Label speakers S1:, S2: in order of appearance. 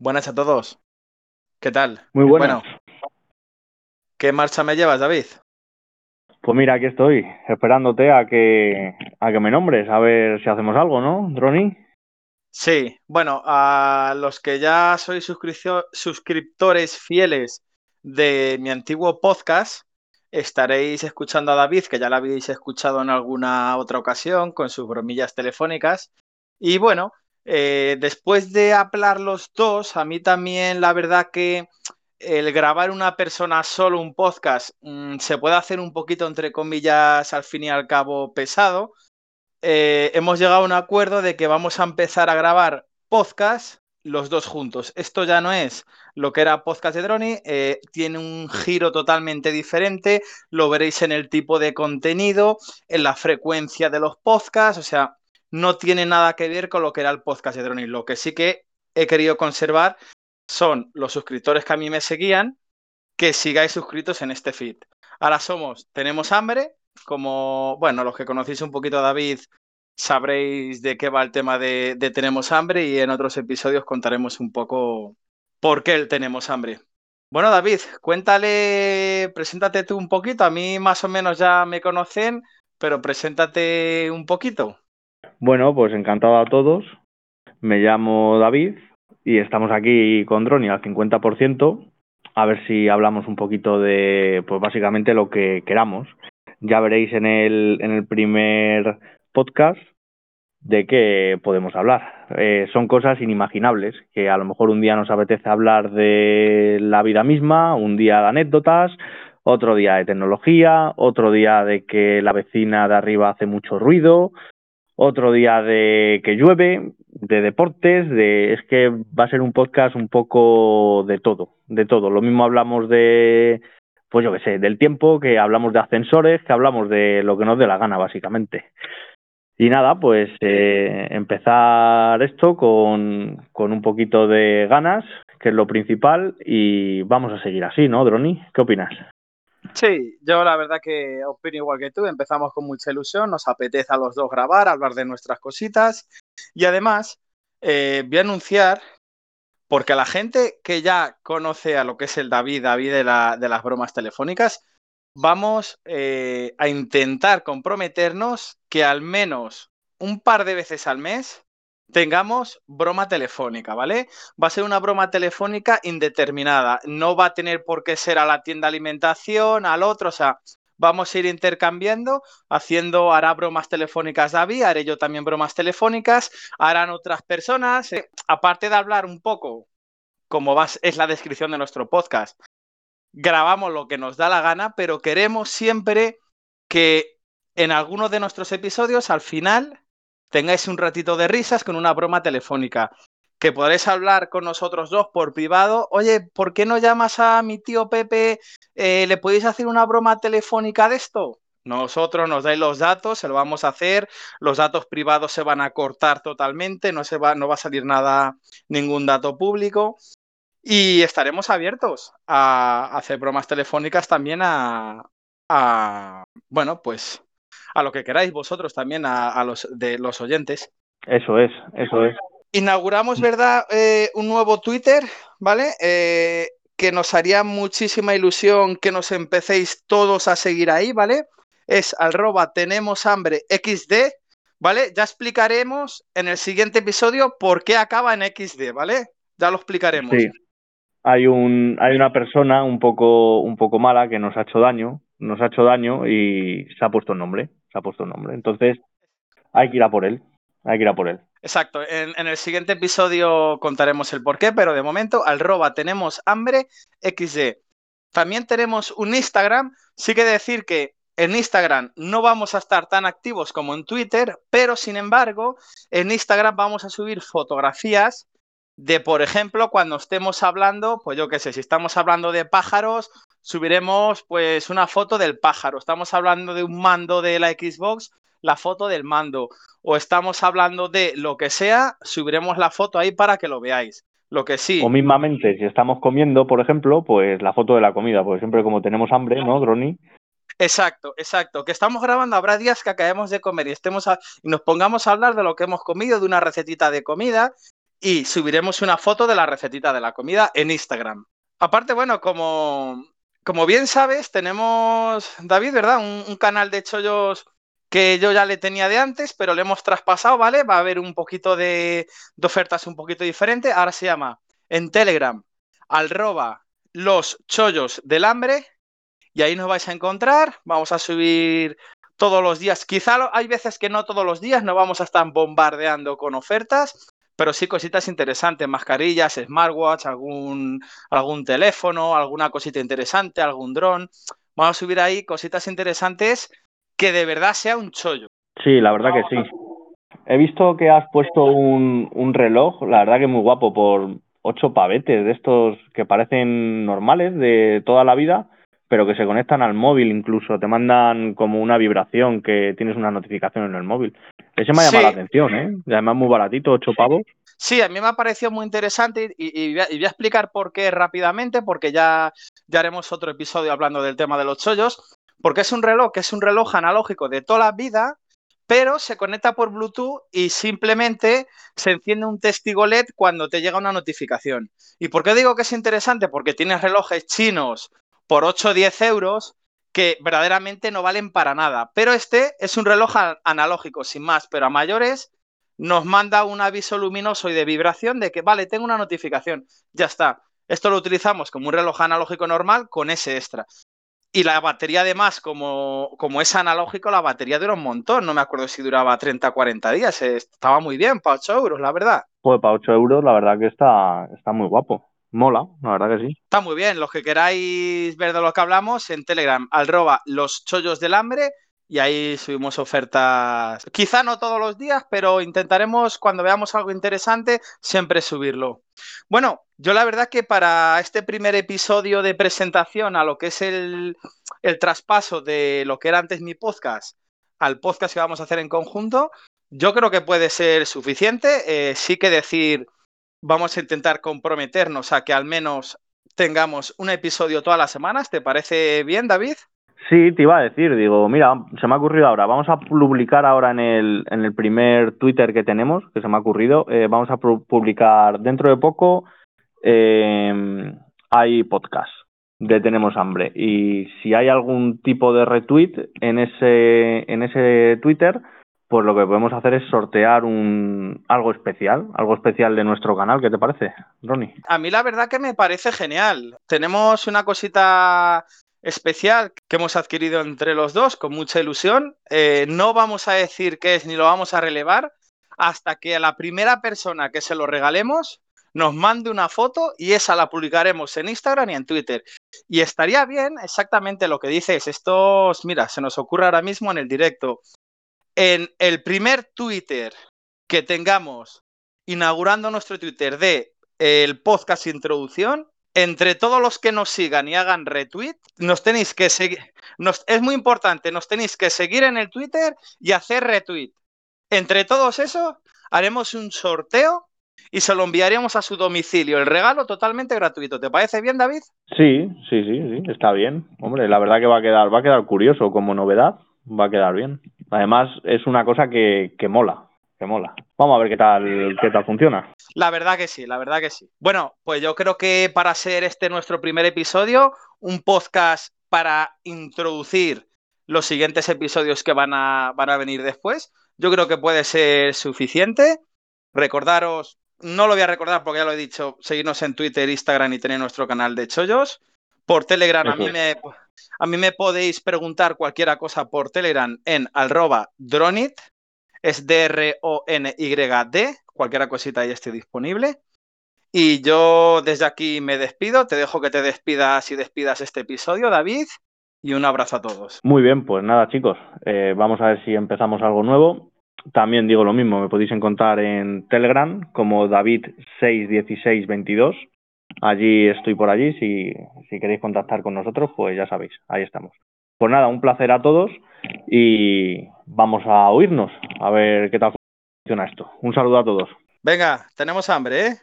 S1: Buenas a todos. ¿Qué tal?
S2: Muy buenas.
S1: Bueno, ¿qué marcha me llevas, David?
S2: Pues mira, aquí estoy, esperándote a que, a que me nombres, a ver si hacemos algo, ¿no, Droni?
S1: Sí, bueno, a los que ya sois suscriptores fieles de mi antiguo podcast, estaréis escuchando a David, que ya lo habéis escuchado en alguna otra ocasión con sus bromillas telefónicas. Y bueno, eh, después de hablar los dos, a mí también la verdad que el grabar una persona solo un podcast mm, se puede hacer un poquito, entre comillas, al fin y al cabo pesado. Eh, hemos llegado a un acuerdo de que vamos a empezar a grabar podcast los dos juntos. Esto ya no es lo que era podcast de Droni, eh, tiene un giro totalmente diferente, lo veréis en el tipo de contenido, en la frecuencia de los podcasts, o sea, no tiene nada que ver con lo que era el podcast de Droni. Lo que sí que he querido conservar son los suscriptores que a mí me seguían, que sigáis suscritos en este feed. Ahora somos, tenemos hambre, como, bueno, los que conocéis un poquito a David sabréis de qué va el tema de, Tenemos hambre y en otros episodios contaremos un poco por qué el Tenemos hambre. Bueno, David, cuéntale, preséntate tú un poquito. A mí más o menos ya me conocen, pero preséntate un poquito.
S2: Bueno, pues encantado a todos. Me llamo David, y estamos aquí con Droni al 50%, a ver si hablamos un poquito de, pues básicamente lo que queramos. Ya veréis en el, en el primer podcast de qué podemos hablar. Eh, son cosas inimaginables, que a lo mejor un día nos apetece hablar de la vida misma, un día de anécdotas, otro día de tecnología, otro día de que la vecina de arriba hace mucho ruido, otro día de que llueve, de deportes, de es que va a ser un podcast un poco de todo, de todo. Lo mismo hablamos de, pues yo qué sé, del tiempo, que hablamos de ascensores, que hablamos de lo que nos dé la gana, básicamente. Y nada, pues eh, empezar esto con, con un poquito de ganas, que es lo principal, y vamos a seguir así, ¿no, Droni? ¿Qué opinas?
S1: Sí, yo la verdad que opino igual que tú, empezamos con mucha ilusión, nos apetece a los dos grabar, hablar de nuestras cositas y además eh, voy a anunciar, porque a la gente que ya conoce a lo que es el David, David de, las bromas telefónicas, vamos eh, a intentar comprometernos que al menos un par de veces al mes tengamos broma telefónica, ¿vale? Va a ser una broma telefónica indeterminada, no va a tener por qué ser a la tienda de alimentación, al otro, o sea, vamos a ir intercambiando, haciendo, hará bromas telefónicas David, haré yo también bromas telefónicas, harán otras personas, eh, aparte de hablar un poco, como es la descripción de nuestro podcast, grabamos lo que nos da la gana, pero queremos siempre que en algunos de nuestros episodios, al final, tengáis un ratito de risas con una broma telefónica. Que podréis hablar con nosotros dos por privado. Oye, ¿por qué no llamas a mi tío Pepe? Eh, ¿Le podéis hacer una broma telefónica de esto? Nosotros nos dais los datos, se lo vamos a hacer. Los datos privados se van a cortar totalmente, no, se va, no va a salir nada, ningún dato público. Y estaremos abiertos a hacer bromas telefónicas también a, a bueno, pues a lo que queráis vosotros también, a, los de los oyentes.
S2: Eso es, eso es.
S1: Inauguramos, ¿verdad? Eh, un nuevo Twitter, ¿vale? Eh, que nos haría muchísima ilusión que nos empecéis todos a seguir ahí, ¿vale? Es arroba tenemos hambre XD, ¿vale? Ya explicaremos en el siguiente episodio por qué acaba en XD, ¿vale? Ya lo explicaremos.
S2: Sí. Hay, un, hay una persona un poco, un poco mala que nos ha hecho daño, nos ha hecho daño y se ha puesto el nombre se ha puesto un nombre. Entonces, hay que ir a por él. Hay que ir a por él.
S1: Exacto. En, el siguiente episodio contaremos el porqué, pero de momento, al roba tenemos hambre XD. También tenemos un Instagram. Sí que decir que en Instagram no vamos a estar tan activos como en Twitter, pero sin embargo, en Instagram vamos a subir fotografías de, por ejemplo, cuando estemos hablando, pues yo qué sé, si estamos hablando de pájaros, subiremos pues una foto del pájaro. Estamos hablando de un mando de la Xbox, la foto del mando. O estamos hablando de lo que sea, subiremos la foto ahí para que lo veáis. Lo que sí.
S2: O mismamente, si estamos comiendo, por ejemplo, pues la foto de la comida, porque siempre como tenemos hambre, ¿no, Droni?
S1: Exacto, exacto. Que estamos grabando, habrá días que acabemos de comer y estemos y nos pongamos a hablar de lo que hemos comido, de una recetita de comida, y subiremos una foto de la recetita de la comida en Instagram. Aparte, bueno, como, como bien sabes, tenemos, David, ¿verdad? Un, canal de chollos que yo ya le tenía de antes, pero le hemos traspasado, ¿vale? Va a haber un poquito de, ofertas un poquito diferentes. Ahora se llama en Telegram, arroba los chollos del hambre, y ahí nos vais a encontrar. Vamos a subir todos los días. Quizá hay veces que no todos los días, no vamos a estar bombardeando con ofertas, pero sí cositas interesantes, mascarillas, smartwatch, algún, algún teléfono, alguna cosita interesante, algún dron. Vamos a subir ahí cositas interesantes que de verdad sea un chollo.
S2: Sí, la verdad que sí. He visto que has puesto un, un reloj, la verdad que muy guapo, por ocho pavetes de estos que parecen normales de toda la vida pero que se conectan al móvil incluso, te mandan como una vibración que tienes una notificación en el móvil. Ese me ha llamado la atención, ¿eh? Además muy baratito, ocho pavos.
S1: Sí, a mí me ha parecido muy interesante y, voy, a, explicar por qué rápidamente, porque ya, ya haremos otro episodio hablando del tema de los chollos, porque es un reloj que es un reloj analógico de toda la vida, pero se conecta por Bluetooth y simplemente se enciende un testigo LED cuando te llega una notificación. ¿Y por qué digo que es interesante? Porque tienes relojes chinos por 8 o 10 euros que verdaderamente no valen para nada. Pero este es un reloj analógico, sin más, pero a mayores nos manda un aviso luminoso y de vibración de que, vale, tengo una notificación, ya está. Esto lo utilizamos como un reloj analógico normal con ese extra. Y la batería además, como, como es analógico, la batería dura un montón. No me acuerdo si duraba 30 o 40 días. Estaba muy bien, para 8 euros, la verdad.
S2: Pues para 8 euros, la verdad que está, está muy guapo. Mola, la verdad que sí.
S1: Está muy bien. Los que queráis ver de lo que hablamos, en Telegram, arroba los chollos del hambre, y ahí subimos ofertas. Quizá no todos los días, pero intentaremos, cuando veamos algo interesante, siempre subirlo. Bueno, yo la verdad que para este primer episodio de presentación a lo que es el, el traspaso de lo que era antes mi podcast al podcast que vamos a hacer en conjunto, yo creo que puede ser suficiente. Eh, sí que decir vamos a intentar comprometernos a que al menos tengamos un episodio todas las semanas. ¿Te parece bien, David?
S2: Sí, te iba a decir, digo, mira, se me ha ocurrido ahora, vamos a publicar ahora en el, en el primer Twitter que tenemos, que se me ha ocurrido, eh, vamos a publicar dentro de poco, eh, hay podcast de Tenemos Hambre y si hay algún tipo de retweet en ese, en ese Twitter, pues lo que podemos hacer es sortear un algo especial, algo especial de nuestro canal. ¿Qué te parece, Ronnie?
S1: A mí la verdad que me parece genial. Tenemos una cosita especial que hemos adquirido entre los dos con mucha ilusión. Eh, no vamos a decir qué es ni lo vamos a relevar hasta que a la primera persona que se lo regalemos nos mande una foto y esa la publicaremos en Instagram y en Twitter. Y estaría bien exactamente lo que dices. Esto, mira, se nos ocurre ahora mismo en el directo en el primer Twitter que tengamos inaugurando nuestro Twitter de el podcast introducción, entre todos los que nos sigan y hagan retweet, nos tenéis que seguir, es muy importante, nos tenéis que seguir en el Twitter y hacer retweet. Entre todos esos, haremos un sorteo y se lo enviaremos a su domicilio. El regalo totalmente gratuito. ¿Te parece bien, David?
S2: Sí, sí, sí, sí, está bien. Hombre, la verdad que va a quedar, va a quedar curioso como novedad va a quedar bien. Además, es una cosa que, que mola, que mola. Vamos a ver qué tal, qué tal funciona.
S1: La verdad que sí, la verdad que sí. Bueno, pues yo creo que para ser este nuestro primer episodio, un podcast para introducir los siguientes episodios que van a, van a venir después, yo creo que puede ser suficiente. Recordaros, no lo voy a recordar porque ya lo he dicho, seguirnos en Twitter, Instagram y tener nuestro canal de chollos. Por Telegram, a mí, me, a mí me podéis preguntar cualquier cosa por Telegram en arroba dronit, es D-R-O-N-Y-D, cualquier cosita ahí esté disponible. Y yo desde aquí me despido, te dejo que te despidas y despidas este episodio, David, y un abrazo a todos.
S2: Muy bien, pues nada chicos, eh, vamos a ver si empezamos algo nuevo. También digo lo mismo, me podéis encontrar en Telegram como David61622 Allí estoy por allí, si, si queréis contactar con nosotros, pues ya sabéis, ahí estamos. Pues nada, un placer a todos y vamos a oírnos, a ver qué tal funciona esto. Un saludo a todos.
S1: Venga, tenemos hambre, ¿eh?